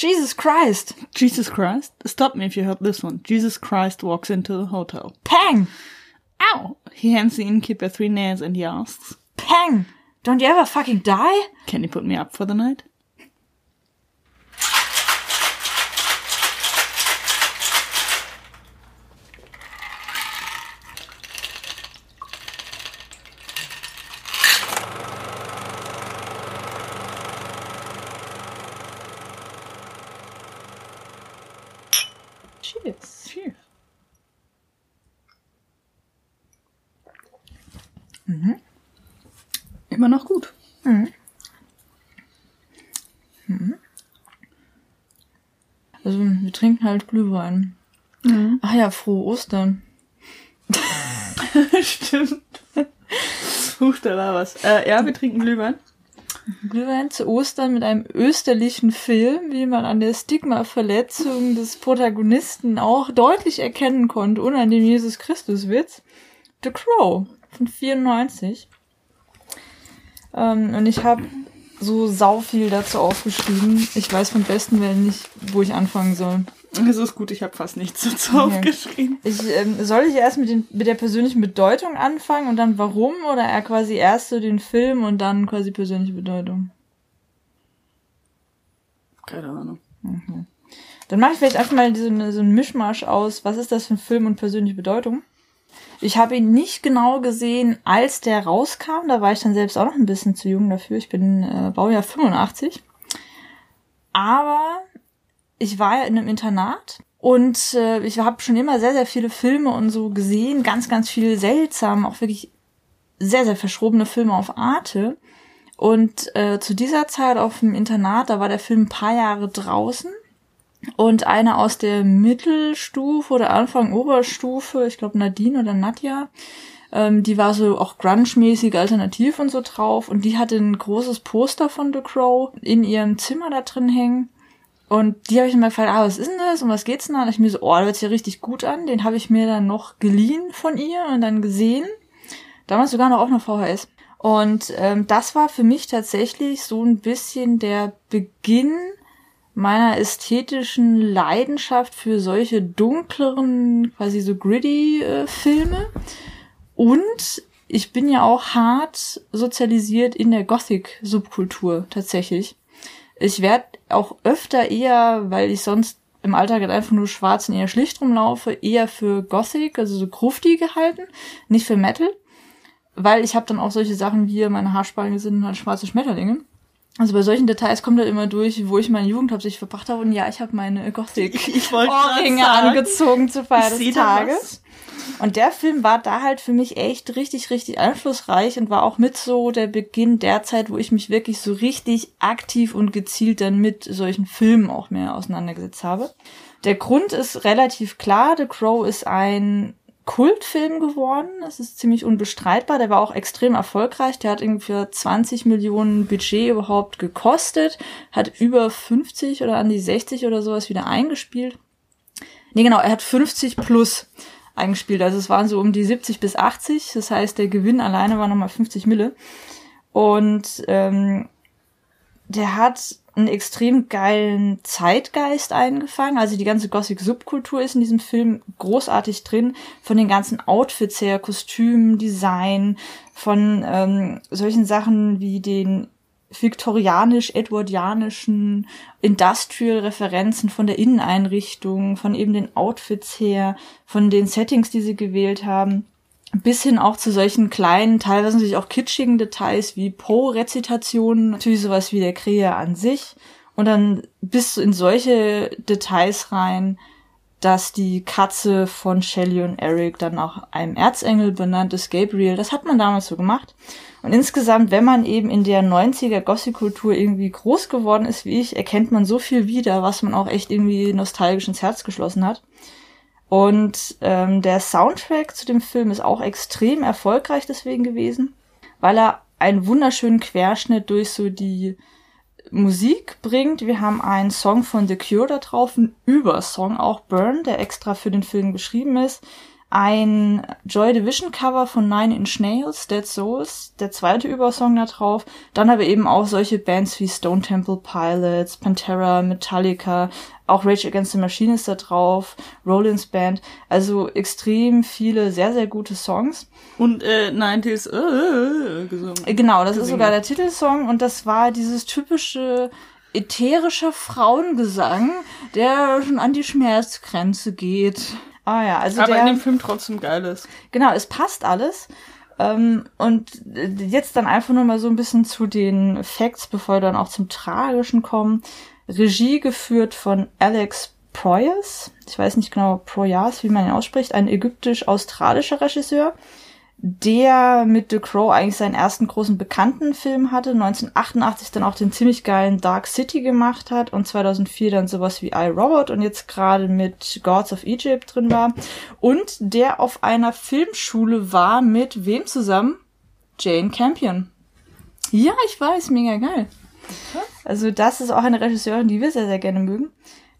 Jesus Christ. Jesus Christ. Stop me if you heard this one. Jesus Christ walks into the hotel. Pang! Ow! He hands the innkeeper three nails and he asks, Pang! Don't you ever fucking die? Can you put me up for the night? Also, wir trinken halt Glühwein. Ach ja, frohe Ostern. Stimmt. Huch, da war was. Äh, ja, wir trinken Glühwein. Glühwein zu Ostern mit einem österlichen Film, wie man an der Stigma-Verletzung des Protagonisten auch deutlich erkennen konnte, und an dem Jesus Christus-Witz. The Crow von 94. Ähm, und ich habe so sau viel dazu aufgeschrieben. Ich weiß vom besten Willen nicht, wo ich anfangen soll. Es ist gut, ich habe fast nichts dazu aufgeschrieben. Ich, ähm, soll ich erst mit, den, mit der persönlichen Bedeutung anfangen und dann warum? Oder er quasi erst so den Film und dann quasi persönliche Bedeutung? Keine Ahnung. Dann mache ich vielleicht einfach mal so, eine, so einen Mischmasch aus, was ist das für ein Film und persönliche Bedeutung. Ich habe ihn nicht genau gesehen, als der rauskam. Da war ich dann selbst auch noch ein bisschen zu jung dafür. Ich bin äh, Baujahr 85. Aber ich war ja in einem Internat und äh, ich habe schon immer sehr, sehr viele Filme und so gesehen. Ganz, ganz viele seltsam, auch wirklich sehr, sehr verschrobene Filme auf Arte. Und äh, zu dieser Zeit auf dem Internat, da war der Film ein paar Jahre draußen. Und eine aus der Mittelstufe oder Anfang Oberstufe, ich glaube Nadine oder Nadja, ähm, die war so auch grunge-mäßig alternativ und so drauf. Und die hatte ein großes Poster von The Crow in ihrem Zimmer da drin hängen. Und die habe ich mir gefragt, ah, was ist denn das und was geht's denn da? Und ich mir so, oh, das hört sich ja richtig gut an. Den habe ich mir dann noch geliehen von ihr und dann gesehen. Damals sogar noch auf einer VHS. Und ähm, das war für mich tatsächlich so ein bisschen der Beginn meiner ästhetischen Leidenschaft für solche dunkleren, quasi so gritty äh, Filme. Und ich bin ja auch hart sozialisiert in der Gothic-Subkultur tatsächlich. Ich werde auch öfter eher, weil ich sonst im Alltag halt einfach nur schwarz und eher schlicht rumlaufe, eher für Gothic, also so grufti gehalten, nicht für Metal. Weil ich habe dann auch solche Sachen wie meine Haarspange sind halt schwarze Schmetterlinge. Also bei solchen Details kommt halt immer durch, wo ich meine Jugend hauptsächlich verbracht habe. Und ja, ich habe meine Gothic Ich wollte grad Ohrringe sagen, angezogen zur Feier des Tages. Und der Film war da halt für mich echt richtig, richtig einflussreich und war auch mit so der Beginn der Zeit, wo ich mich wirklich so richtig aktiv und gezielt dann mit solchen Filmen auch mehr auseinandergesetzt habe. Der Grund ist relativ klar. The Crow ist ein Kultfilm geworden. Das ist ziemlich unbestreitbar. Der war auch extrem erfolgreich. Der hat ungefähr 20 Millionen Budget überhaupt gekostet, hat über 50 oder an die 60 oder sowas wieder eingespielt. Nee, genau, er hat 50 plus eingespielt. Also es waren so um die 70 bis 80. Das heißt, der Gewinn alleine war nochmal 50 Mille. Und ähm, der hat einen extrem geilen Zeitgeist eingefangen. Also die ganze Gothic-Subkultur ist in diesem Film großartig drin. Von den ganzen Outfits her, Kostümen, Design, von ähm, solchen Sachen wie den viktorianisch-edwardianischen Industrial-Referenzen von der Inneneinrichtung, von eben den Outfits her, von den Settings, die sie gewählt haben bis hin auch zu solchen kleinen, teilweise natürlich auch kitschigen Details wie Poe-Rezitationen, natürlich sowas wie der Krähe an sich und dann bis in solche Details rein, dass die Katze von Shelley und Eric dann nach einem Erzengel benannt ist, Gabriel. Das hat man damals so gemacht. Und insgesamt, wenn man eben in der 90er Gothic-Kultur irgendwie groß geworden ist wie ich, erkennt man so viel wieder, was man auch echt irgendwie nostalgisch ins Herz geschlossen hat. Und ähm, der Soundtrack zu dem Film ist auch extrem erfolgreich deswegen gewesen, weil er einen wunderschönen Querschnitt durch so die Musik bringt. Wir haben einen Song von The Cure da drauf, einen Übersong, auch Burn, der extra für den Film geschrieben ist. Ein Joy Division Cover von Nine Inch Nails, Dead Souls, der zweite Übersong da drauf. Dann aber eben auch solche Bands wie Stone Temple Pilots, Pantera, Metallica, auch Rage Against the Machine ist da drauf, Rollins Band. Also extrem viele sehr, sehr gute Songs. Und äh, 90s äh, gesungen. Genau, das ist sogar der Titelsong und das war dieses typische ätherische Frauengesang, der schon an die Schmerzgrenze geht. Ah ja, also Aber der, in dem Film trotzdem geil ist. Genau, es passt alles. Ähm, und jetzt dann einfach nur mal so ein bisschen zu den Facts, bevor wir dann auch zum Tragischen kommen. Regie geführt von Alex Proyas. Ich weiß nicht genau Proyas, wie man ihn ausspricht. Ein ägyptisch-australischer Regisseur der mit The Crow eigentlich seinen ersten großen bekannten Film hatte, 1988 dann auch den ziemlich geilen Dark City gemacht hat und 2004 dann sowas wie I, Robot und jetzt gerade mit Gods of Egypt drin war und der auf einer Filmschule war mit wem zusammen? Jane Campion. Ja, ich weiß, mega geil. Also das ist auch eine Regisseurin, die wir sehr, sehr gerne mögen.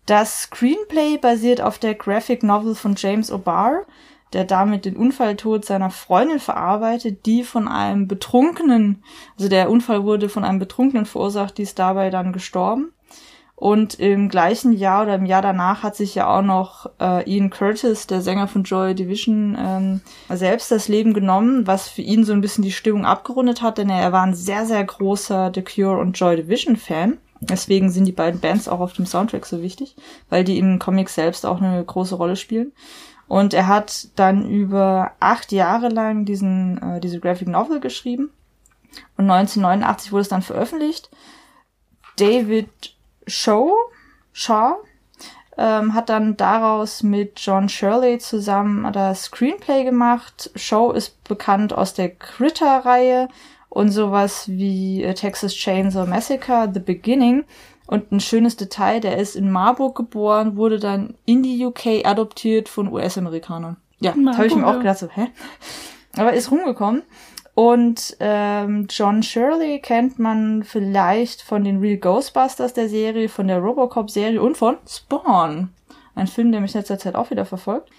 Das Screenplay basiert auf der Graphic Novel von James O'Barr der damit den Unfalltod seiner Freundin verarbeitet, die von einem Betrunkenen, also der Unfall wurde von einem Betrunkenen verursacht, die ist dabei dann gestorben. Und im gleichen Jahr oder im Jahr danach hat sich ja auch noch äh, Ian Curtis, der Sänger von Joy Division, ähm, selbst das Leben genommen, was für ihn so ein bisschen die Stimmung abgerundet hat, denn er war ein sehr, sehr großer The Cure und Joy Division Fan. Deswegen sind die beiden Bands auch auf dem Soundtrack so wichtig, weil die im Comic selbst auch eine große Rolle spielen. Und er hat dann über acht Jahre lang diesen, äh, diese Graphic Novel geschrieben. Und 1989 wurde es dann veröffentlicht. David Shaw, Shaw ähm, hat dann daraus mit John Shirley zusammen das Screenplay gemacht. Shaw ist bekannt aus der Critter-Reihe und sowas wie äh, Texas Chainsaw Massacre, The Beginning. Und ein schönes Detail, der ist in Marburg geboren, wurde dann in die UK adoptiert von US-Amerikanern. Ja, habe ich mir auch gedacht, so, hä? Aber ist rumgekommen. Und ähm, John Shirley kennt man vielleicht von den Real Ghostbusters der Serie, von der Robocop-Serie und von Spawn. Ein Film, der mich in letzter Zeit auch wieder verfolgt.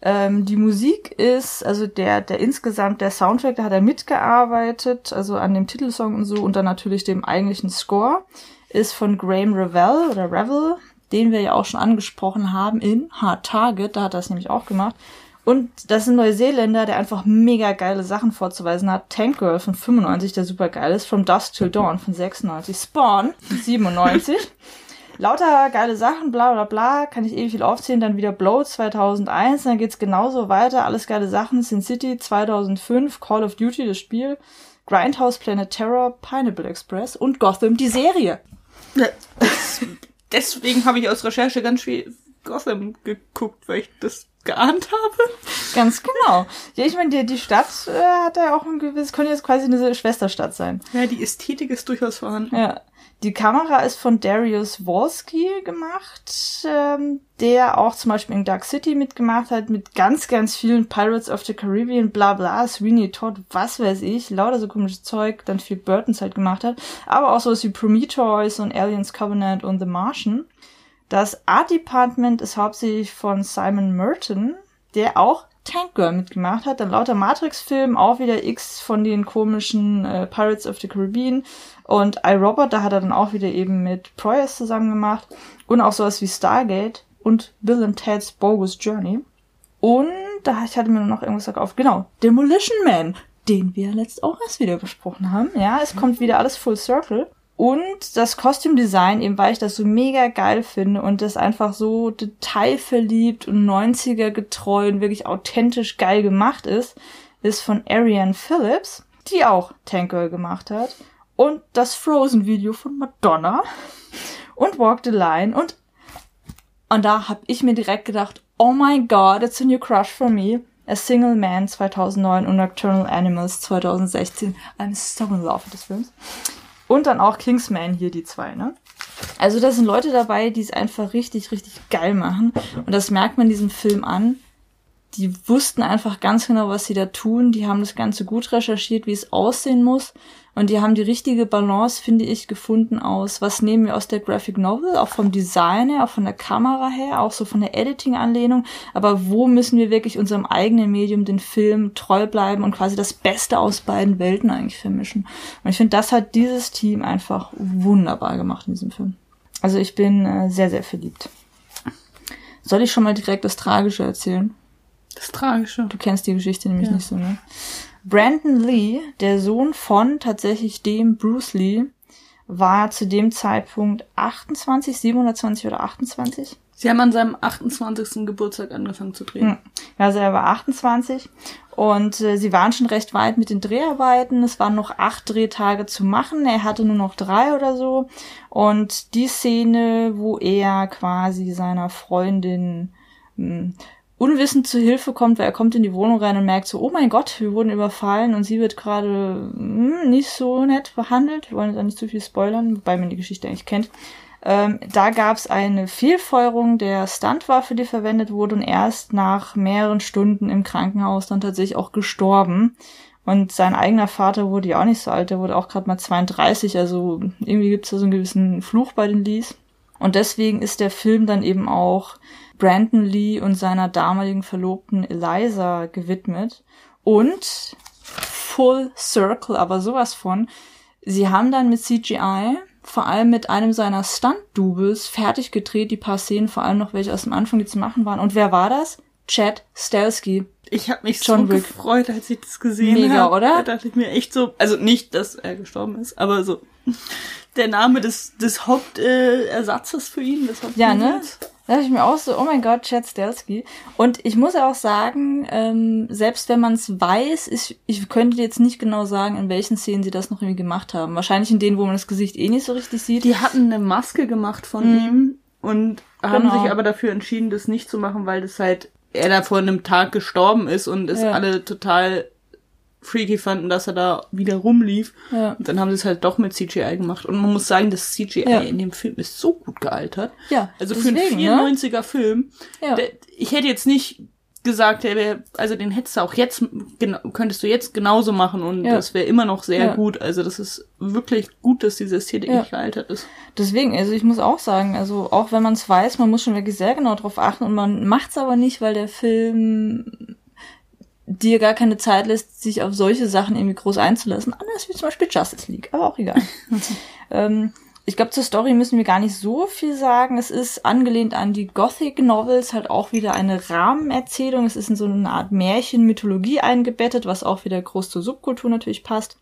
Ähm, die Musik ist, also der, der insgesamt, der Soundtrack, da hat er mitgearbeitet, also an dem Titelsong und so und dann natürlich dem eigentlichen Score ist von Graham Revell oder Revel, den wir ja auch schon angesprochen haben in Hard Target, da hat er es nämlich auch gemacht. Und das ist ein Neuseeländer, der einfach mega geile Sachen vorzuweisen hat. Tank Girl von 95, der super geil ist. From Dusk Till Dawn von 96. Spawn von 97. Lauter geile Sachen, bla bla bla, kann ich ewig viel aufzählen. Dann wieder Blow 2001, dann geht's genauso weiter. Alles geile Sachen. Sin City 2005, Call of Duty, das Spiel. Grindhouse Planet Terror, Pineapple Express und Gotham, die Serie. Deswegen habe ich aus Recherche ganz viel Gotham geguckt, weil ich das geahnt habe. Ganz genau. Ja, ich meine, die, die Stadt äh, hat ja auch ein gewisses, könnte jetzt quasi eine Schwesterstadt sein. Ja, die Ästhetik ist durchaus vorhanden. Ja. Die Kamera ist von Darius Wolski gemacht, ähm, der auch zum Beispiel in Dark City mitgemacht hat, mit ganz, ganz vielen Pirates of the Caribbean, bla bla, Sweeney Todd, was weiß ich, lauter so komisches Zeug, dann viel Burtons halt gemacht hat, aber auch sowas wie Prometheus und Aliens Covenant und The Martian. Das Art Department ist hauptsächlich von Simon Merton, der auch Tank Girl mitgemacht hat, dann lauter Matrix-Film, auch wieder X von den komischen äh, Pirates of the Caribbean und iRobot, da hat er dann auch wieder eben mit Proyas zusammen gemacht und auch sowas wie Stargate und Bill and Ted's Bogus Journey. Und da ich hatte mir noch irgendwas auf, genau, Demolition Man, den wir letzt auch erst wieder besprochen haben. Ja, es kommt wieder alles full circle. Und das Kostümdesign, eben weil ich das so mega geil finde und das einfach so detailverliebt und 90er getreu und wirklich authentisch geil gemacht ist, ist von Ariane Phillips, die auch Tank Girl gemacht hat. Und das Frozen-Video von Madonna und Walk the Line und und da hab ich mir direkt gedacht, oh my god, it's a new crush for me. A Single Man 2009 und Nocturnal Animals 2016. I'm so in love with this Films. Und dann auch Kingsman hier, die zwei, ne? Also da sind Leute dabei, die es einfach richtig, richtig geil machen. Und das merkt man diesem Film an. Die wussten einfach ganz genau, was sie da tun. Die haben das Ganze gut recherchiert, wie es aussehen muss. Und die haben die richtige Balance, finde ich, gefunden aus, was nehmen wir aus der Graphic Novel, auch vom Design her, auch von der Kamera her, auch so von der Editing-Anlehnung, aber wo müssen wir wirklich unserem eigenen Medium, den Film, treu bleiben und quasi das Beste aus beiden Welten eigentlich vermischen. Und ich finde, das hat dieses Team einfach wunderbar gemacht in diesem Film. Also ich bin äh, sehr, sehr verliebt. Soll ich schon mal direkt das Tragische erzählen? Das Tragische. Du kennst die Geschichte nämlich ja. nicht so, ne? Brandon Lee, der Sohn von tatsächlich dem Bruce Lee, war zu dem Zeitpunkt 28, 27 oder 28. Sie haben an seinem 28. Geburtstag angefangen zu drehen. Hm. Also er war 28 und äh, sie waren schon recht weit mit den Dreharbeiten. Es waren noch acht Drehtage zu machen. Er hatte nur noch drei oder so. Und die Szene, wo er quasi seiner Freundin hm, unwissend zu Hilfe kommt, weil er kommt in die Wohnung rein und merkt so, oh mein Gott, wir wurden überfallen und sie wird gerade hm, nicht so nett behandelt. Wir wollen jetzt auch nicht zu viel spoilern, wobei man die Geschichte eigentlich kennt. Ähm, da gab es eine Fehlfeuerung der Stuntwaffe, die verwendet wurde und erst nach mehreren Stunden im Krankenhaus dann tatsächlich auch gestorben. Und sein eigener Vater wurde ja auch nicht so alt, der wurde auch gerade mal 32, also irgendwie gibt es da so einen gewissen Fluch bei den Lees. Und deswegen ist der Film dann eben auch Brandon Lee und seiner damaligen Verlobten Eliza gewidmet. Und Full Circle, aber sowas von. Sie haben dann mit CGI, vor allem mit einem seiner Stunt-Doubles, fertig gedreht, die paar Szenen, vor allem noch welche aus dem Anfang, die zu machen waren. Und wer war das? Chad Stelsky. Ich habe mich John so Wick. gefreut, als ich das gesehen habe. Mega, hab. oder? Da dachte ich mir echt so, also nicht, dass er gestorben ist, aber so der Name des, des Hauptersatzes äh, für ihn. Des ja, ne? Da dachte ich mir auch so, oh mein Gott, Chad Stelsky. Und ich muss auch sagen, ähm, selbst wenn man es weiß, ich, ich könnte jetzt nicht genau sagen, in welchen Szenen sie das noch irgendwie gemacht haben. Wahrscheinlich in denen, wo man das Gesicht eh nicht so richtig sieht. Die hatten eine Maske gemacht von mhm. ihm und haben genau. sich aber dafür entschieden, das nicht zu machen, weil das halt er da vor einem Tag gestorben ist und es ja. alle total freaky fanden, dass er da wieder rumlief. Ja. Und dann haben sie es halt doch mit CGI gemacht. Und man muss sagen, das CGI ja. in dem Film ist so gut gealtert. Ja. Also deswegen, für einen 94er ne? Film. Ja. Der, ich hätte jetzt nicht gesagt, der wäre, also den hättest du auch jetzt, genau, könntest du jetzt genauso machen und ja. das wäre immer noch sehr ja. gut. Also das ist wirklich gut, dass diese Ästhetik ja. nicht gealtert ist. Deswegen, also ich muss auch sagen, also auch wenn man es weiß, man muss schon wirklich sehr genau drauf achten und man macht es aber nicht, weil der Film dir gar keine Zeit lässt, sich auf solche Sachen irgendwie groß einzulassen. Anders wie zum Beispiel Justice League, aber auch egal. ähm, ich glaube, zur Story müssen wir gar nicht so viel sagen. Es ist angelehnt an die Gothic Novels, halt auch wieder eine Rahmenerzählung. Es ist in so eine Art Märchen-Mythologie eingebettet, was auch wieder groß zur Subkultur natürlich passt.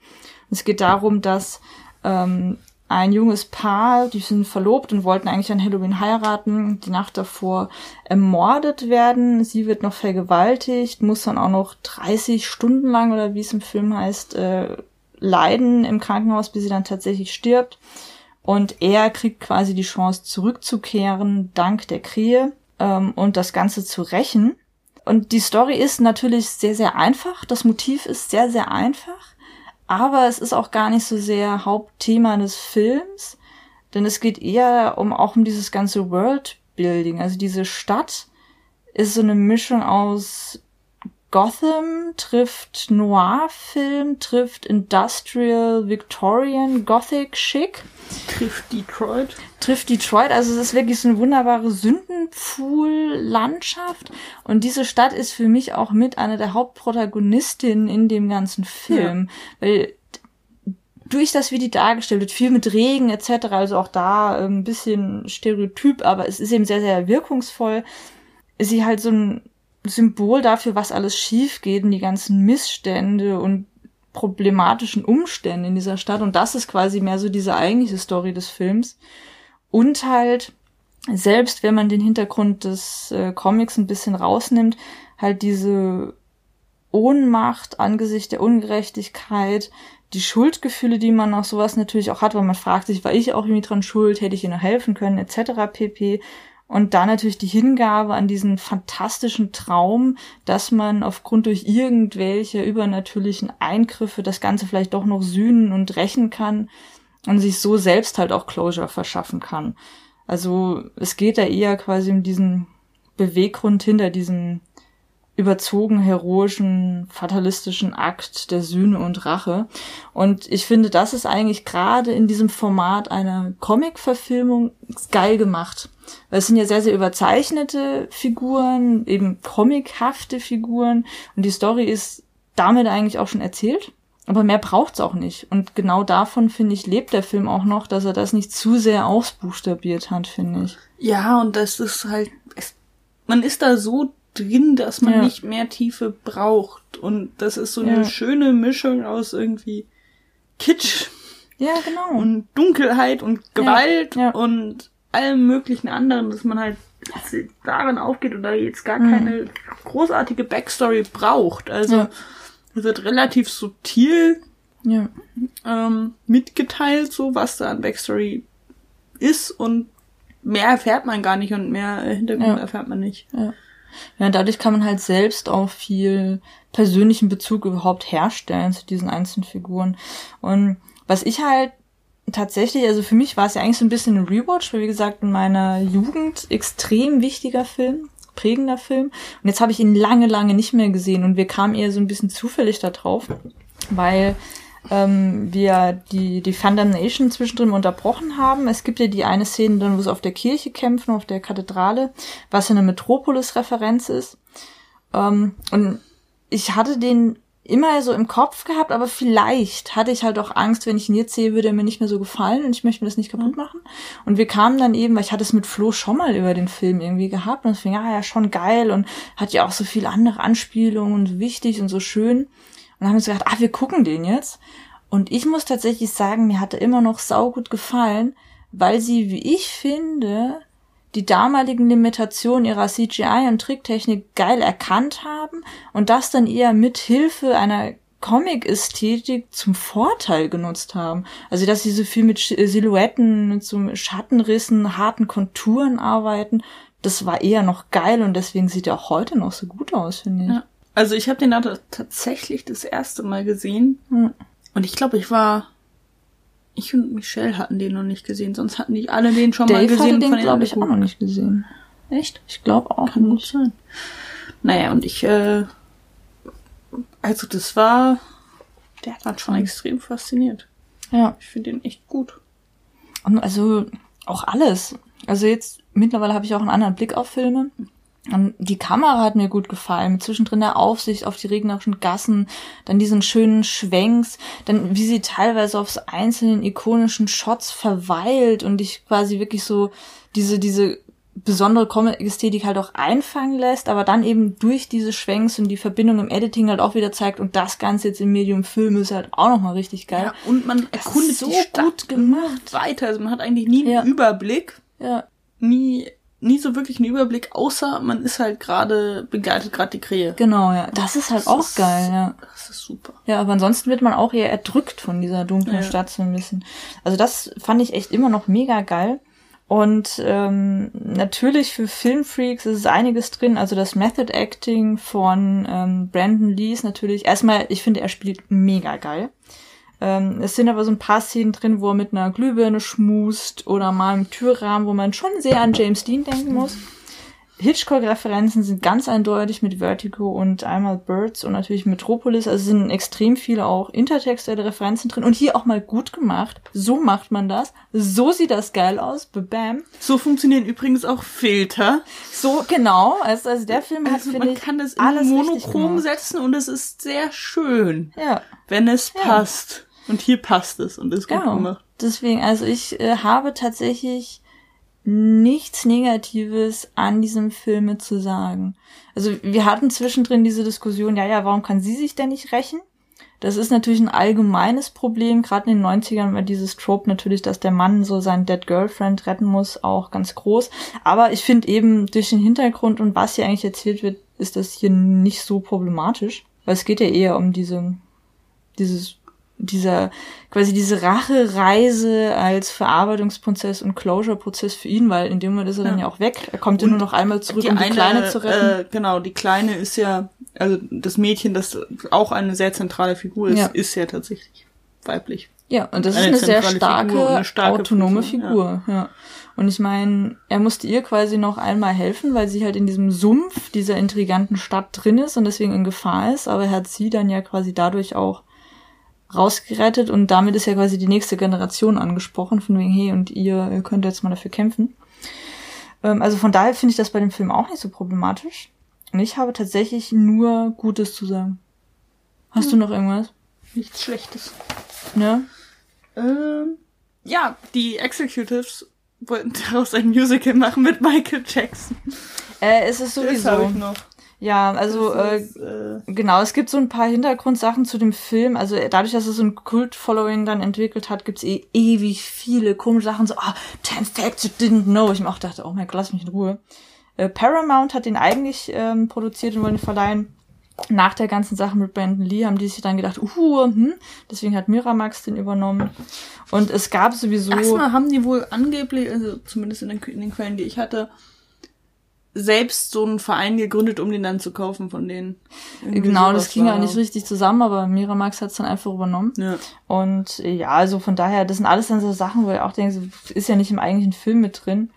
es geht darum, dass ähm, ein junges Paar, die sind verlobt und wollten eigentlich an Halloween heiraten, die Nacht davor ermordet werden. Sie wird noch vergewaltigt, muss dann auch noch 30 Stunden lang oder wie es im Film heißt, äh, leiden im Krankenhaus, bis sie dann tatsächlich stirbt. Und er kriegt quasi die Chance zurückzukehren, dank der Krähe ähm, und das Ganze zu rächen. Und die Story ist natürlich sehr, sehr einfach. Das Motiv ist sehr, sehr einfach aber es ist auch gar nicht so sehr Hauptthema des Films, denn es geht eher um auch um dieses ganze Worldbuilding. Also diese Stadt ist so eine Mischung aus Gotham trifft Noir-Film, trifft Industrial, Victorian, Gothic Chic. Trifft Detroit. Trifft Detroit. Also es ist wirklich so eine wunderbare Sündenpfuhl-Landschaft. Und diese Stadt ist für mich auch mit einer der Hauptprotagonistinnen in dem ganzen Film. Ja. Weil durch das, wie die dargestellt wird, viel mit Regen etc., also auch da ein ähm, bisschen Stereotyp, aber es ist eben sehr, sehr wirkungsvoll, ist sie halt so ein Symbol dafür, was alles schief geht und die ganzen Missstände und problematischen Umstände in dieser Stadt. Und das ist quasi mehr so diese eigentliche Story des Films. Und halt, selbst wenn man den Hintergrund des äh, Comics ein bisschen rausnimmt, halt diese Ohnmacht angesichts der Ungerechtigkeit, die Schuldgefühle, die man nach sowas natürlich auch hat, weil man fragt sich, war ich auch irgendwie dran schuld, hätte ich noch helfen können, etc. pp. Und da natürlich die Hingabe an diesen fantastischen Traum, dass man aufgrund durch irgendwelche übernatürlichen Eingriffe das Ganze vielleicht doch noch sühnen und rächen kann und sich so selbst halt auch Closure verschaffen kann. Also es geht da eher quasi um diesen Beweggrund hinter diesem überzogen heroischen, fatalistischen Akt der Sühne und Rache. Und ich finde, das ist eigentlich gerade in diesem Format einer Comic-Verfilmung geil gemacht. Weil es sind ja sehr, sehr überzeichnete Figuren, eben comichafte Figuren. Und die Story ist damit eigentlich auch schon erzählt. Aber mehr braucht's auch nicht. Und genau davon, finde ich, lebt der Film auch noch, dass er das nicht zu sehr ausbuchstabiert hat, finde ich. Ja, und das ist halt, es, man ist da so drin, dass man ja. nicht mehr Tiefe braucht. Und das ist so eine ja. schöne Mischung aus irgendwie Kitsch. Ja, genau. Und Dunkelheit und Gewalt ja. und allem möglichen anderen, dass man halt darin aufgeht und da jetzt gar mhm. keine großartige Backstory braucht. Also wird relativ subtil ähm, mitgeteilt, so was da an Backstory ist und mehr erfährt man gar nicht und mehr Hintergrund erfährt man nicht. Ja. Ja, dadurch kann man halt selbst auch viel persönlichen Bezug überhaupt herstellen zu diesen einzelnen Figuren. Und was ich halt tatsächlich, also für mich war es ja eigentlich so ein bisschen ein Rewatch, weil wie gesagt in meiner Jugend extrem wichtiger Film, prägender Film. Und jetzt habe ich ihn lange, lange nicht mehr gesehen und wir kamen eher so ein bisschen zufällig da drauf, weil ähm, wir die, die Nation zwischendrin unterbrochen haben. Es gibt ja die eine Szene dann, wo sie auf der Kirche kämpfen, auf der Kathedrale, was ja eine Metropolis-Referenz ist. Ähm, und ich hatte den immer so im Kopf gehabt, aber vielleicht hatte ich halt auch Angst, wenn ich ihn jetzt sehe, würde er mir nicht mehr so gefallen und ich möchte mir das nicht kaputt machen. Und wir kamen dann eben, weil ich hatte es mit Flo schon mal über den Film irgendwie gehabt und es fing, ja, ja, schon geil und hat ja auch so viele andere Anspielungen und so wichtig und so schön. Und haben uns gedacht, ah, wir gucken den jetzt. Und ich muss tatsächlich sagen, mir hat er immer noch saugut gefallen, weil sie, wie ich finde, die damaligen Limitationen ihrer CGI und Tricktechnik geil erkannt haben und das dann eher mit Hilfe einer Comic-Ästhetik zum Vorteil genutzt haben. Also, dass sie so viel mit Silhouetten, mit so Schattenrissen, harten Konturen arbeiten, das war eher noch geil und deswegen sieht er auch heute noch so gut aus, finde ich. Ja. Also ich habe den da tatsächlich das erste Mal gesehen. Hm. Und ich glaube, ich war. Ich und Michelle hatten den noch nicht gesehen, sonst hatten die alle den schon Dave mal gesehen. Hatte den, glaube ich, auch noch nicht gesehen. Echt? Ich glaube auch. Kann gut sein. Naja, und ich, äh, also das war, der hat schon hm. extrem fasziniert. Ja. Ich finde den echt gut. Und also auch alles. Also jetzt mittlerweile habe ich auch einen anderen Blick auf Filme. Und die Kamera hat mir gut gefallen, zwischendrin der Aufsicht auf die regnerischen Gassen, dann diesen schönen Schwenks, dann wie sie teilweise aufs einzelnen ikonischen Shots verweilt und dich quasi wirklich so diese, diese besondere Comic-Ästhetik halt auch einfangen lässt, aber dann eben durch diese Schwenks und die Verbindung im Editing halt auch wieder zeigt und das Ganze jetzt im Medium Film ist halt auch nochmal richtig geil. Ja, und man erkundet so gut gemacht weiter, also man hat eigentlich nie einen ja. Überblick. Ja. Nie nie so wirklich einen Überblick, außer man ist halt gerade, begleitet gerade die Krähe. Genau, ja. Das ist halt das auch ist, geil, ja. Das ist super. Ja, aber ansonsten wird man auch eher erdrückt von dieser dunklen ja. Stadt so ein bisschen. Also das fand ich echt immer noch mega geil. Und ähm, natürlich für Filmfreaks ist es einiges drin. Also das Method Acting von ähm, Brandon Lee ist natürlich erstmal, ich finde, er spielt mega geil. Ähm, es sind aber so ein paar Szenen drin, wo er mit einer Glühbirne schmust oder mal im Türrahmen, wo man schon sehr an James Dean denken muss. Hitchcock-Referenzen sind ganz eindeutig mit Vertigo und einmal Birds und natürlich Metropolis. Also sind extrem viele auch intertextuelle Referenzen drin und hier auch mal gut gemacht. So macht man das. So sieht das geil aus. Bam. So funktionieren übrigens auch Filter. So, genau. Also, also der Film hat, also man ich, kann das in Monochrom setzen und es ist sehr schön. Ja. Wenn es ja. passt. Und hier passt es und ist gut genau. gemacht. Deswegen, also ich äh, habe tatsächlich nichts Negatives an diesem Filme zu sagen. Also wir hatten zwischendrin diese Diskussion, ja, ja, warum kann sie sich denn nicht rächen? Das ist natürlich ein allgemeines Problem. Gerade in den 90ern war dieses Trope natürlich, dass der Mann so seinen Dead Girlfriend retten muss, auch ganz groß. Aber ich finde eben durch den Hintergrund und was hier eigentlich erzählt wird, ist das hier nicht so problematisch. Weil es geht ja eher um diese, dieses dieser quasi diese Rachereise als Verarbeitungsprozess und Closure-Prozess für ihn, weil in dem Moment ist er ja. dann ja auch weg. Er kommt ja nur noch einmal zurück, die um die eine, Kleine zu retten. Äh, genau, die Kleine ist ja, also das Mädchen, das auch eine sehr zentrale Figur ist, ja. ist ja tatsächlich weiblich. Ja, und das eine ist eine sehr starke, Figur, eine starke autonome Figur. Ja. ja. Und ich meine, er musste ihr quasi noch einmal helfen, weil sie halt in diesem Sumpf dieser intriganten Stadt drin ist und deswegen in Gefahr ist. Aber er hat sie dann ja quasi dadurch auch rausgerettet und damit ist ja quasi die nächste Generation angesprochen, von wegen, hey, und ihr, ihr könnt jetzt mal dafür kämpfen. Ähm, also von daher finde ich das bei dem Film auch nicht so problematisch. Und ich habe tatsächlich nur Gutes zu sagen. Hast hm. du noch irgendwas? Nichts Schlechtes. Ne? Ähm, ja, die Executives wollten daraus ein Musical machen mit Michael Jackson. Äh, es ist sowieso. Das ich noch. Ja, also ist, äh, äh, genau, es gibt so ein paar Hintergrundsachen zu dem Film. Also dadurch, dass es so ein Kult-Following dann entwickelt hat, gibt's eh ewig viele komische Sachen. So, ah, oh, 10 Facts you didn't know. Ich mir auch dachte, oh mein Gott, lass mich in Ruhe. Äh, Paramount hat den eigentlich ähm, produziert und wollte verleihen. Nach der ganzen Sache mit Brandon Lee haben die sich dann gedacht, uh, hm, deswegen hat Miramax den übernommen. Und es gab sowieso. Erstmal haben die wohl angeblich, also zumindest in den, in den Quellen, die ich hatte, selbst so einen Verein gegründet, um den dann zu kaufen von denen. Irgendwie genau, das ging ja nicht richtig zusammen, aber Miramax hat es dann einfach übernommen. Ja. Und ja, also von daher, das sind alles dann so Sachen, wo ich auch denke, ist ja nicht im eigentlichen Film mit drin.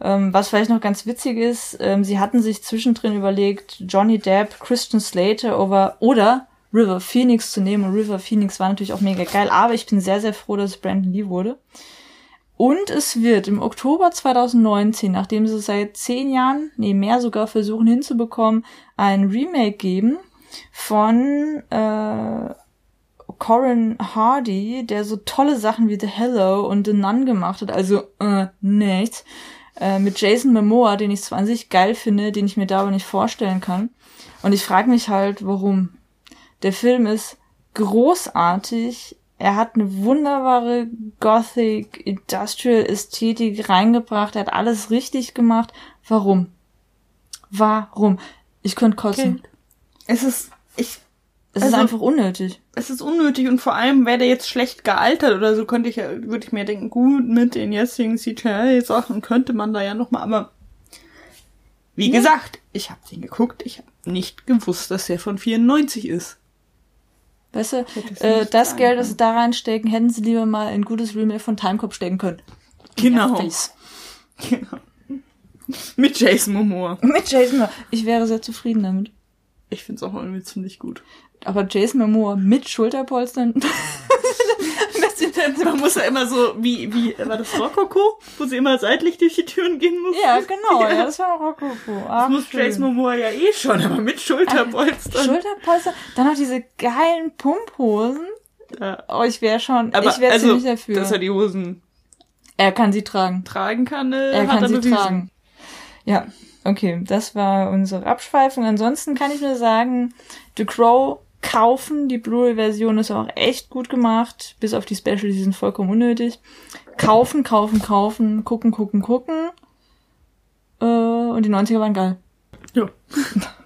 Ähm, was vielleicht noch ganz witzig ist, ähm, sie hatten sich zwischendrin überlegt, Johnny Depp, Christian Slater over, oder River Phoenix zu nehmen. Und River Phoenix war natürlich auch mega geil, aber ich bin sehr, sehr froh, dass es Brandon Lee wurde. Und es wird im Oktober 2019, nachdem sie seit zehn Jahren, nee, mehr sogar versuchen hinzubekommen, ein Remake geben von äh, Corin Hardy, der so tolle Sachen wie The Hello und The Nun gemacht hat, also äh, nichts. Äh, mit Jason Momoa, den ich zwar an sich geil finde, den ich mir da aber nicht vorstellen kann. Und ich frage mich halt, warum. Der Film ist großartig, er hat eine wunderbare Gothic Industrial Ästhetik reingebracht. Er hat alles richtig gemacht. Warum? Warum? Ich könnte kotzen. Okay. Es ist, ich, es also, ist einfach unnötig. Es ist unnötig und vor allem wäre der jetzt schlecht gealtert oder so, könnte ich ja, würde ich mir denken, gut, mit den jetzigen CGI-Sachen könnte man da ja nochmal, aber wie ja. gesagt, ich habe den geguckt, ich habe nicht gewusst, dass der von 94 ist. Weißt du, äh, das Geld, das sie da reinstecken, hätten sie lieber mal ein gutes Remake von Timecop stecken können. Genau. genau. Mit Jason Momoa. Mit Jason Momoa. Ich wäre sehr zufrieden damit. Ich find's auch irgendwie ziemlich gut. Aber Jason Momoa mit Schulterpolstern. Man muss ja immer so, wie, wie, war das Rokoko? Wo sie immer seitlich durch die Türen gehen muss? Ja, genau, ja, das war Rokoko. Ach, das muss schön. Jason Momoa ja eh schon, aber mit Schulterpolstern. Schulterpolster, dann noch diese geilen Pumphosen. Ja. Oh, ich wäre schon, aber ich wäre also, ziemlich dafür. Dass er die Hosen er kann sie tragen. Tragen kann, äh, er kann er sie bewiesen. tragen. Ja, okay, das war unsere Abschweifung. Ansonsten kann ich nur sagen, The Crow kaufen. Die Blu-ray-Version ist auch echt gut gemacht. Bis auf die Specials, die sind vollkommen unnötig. Kaufen, kaufen, kaufen, gucken, gucken, gucken. Äh, und die 90er waren geil. Ja.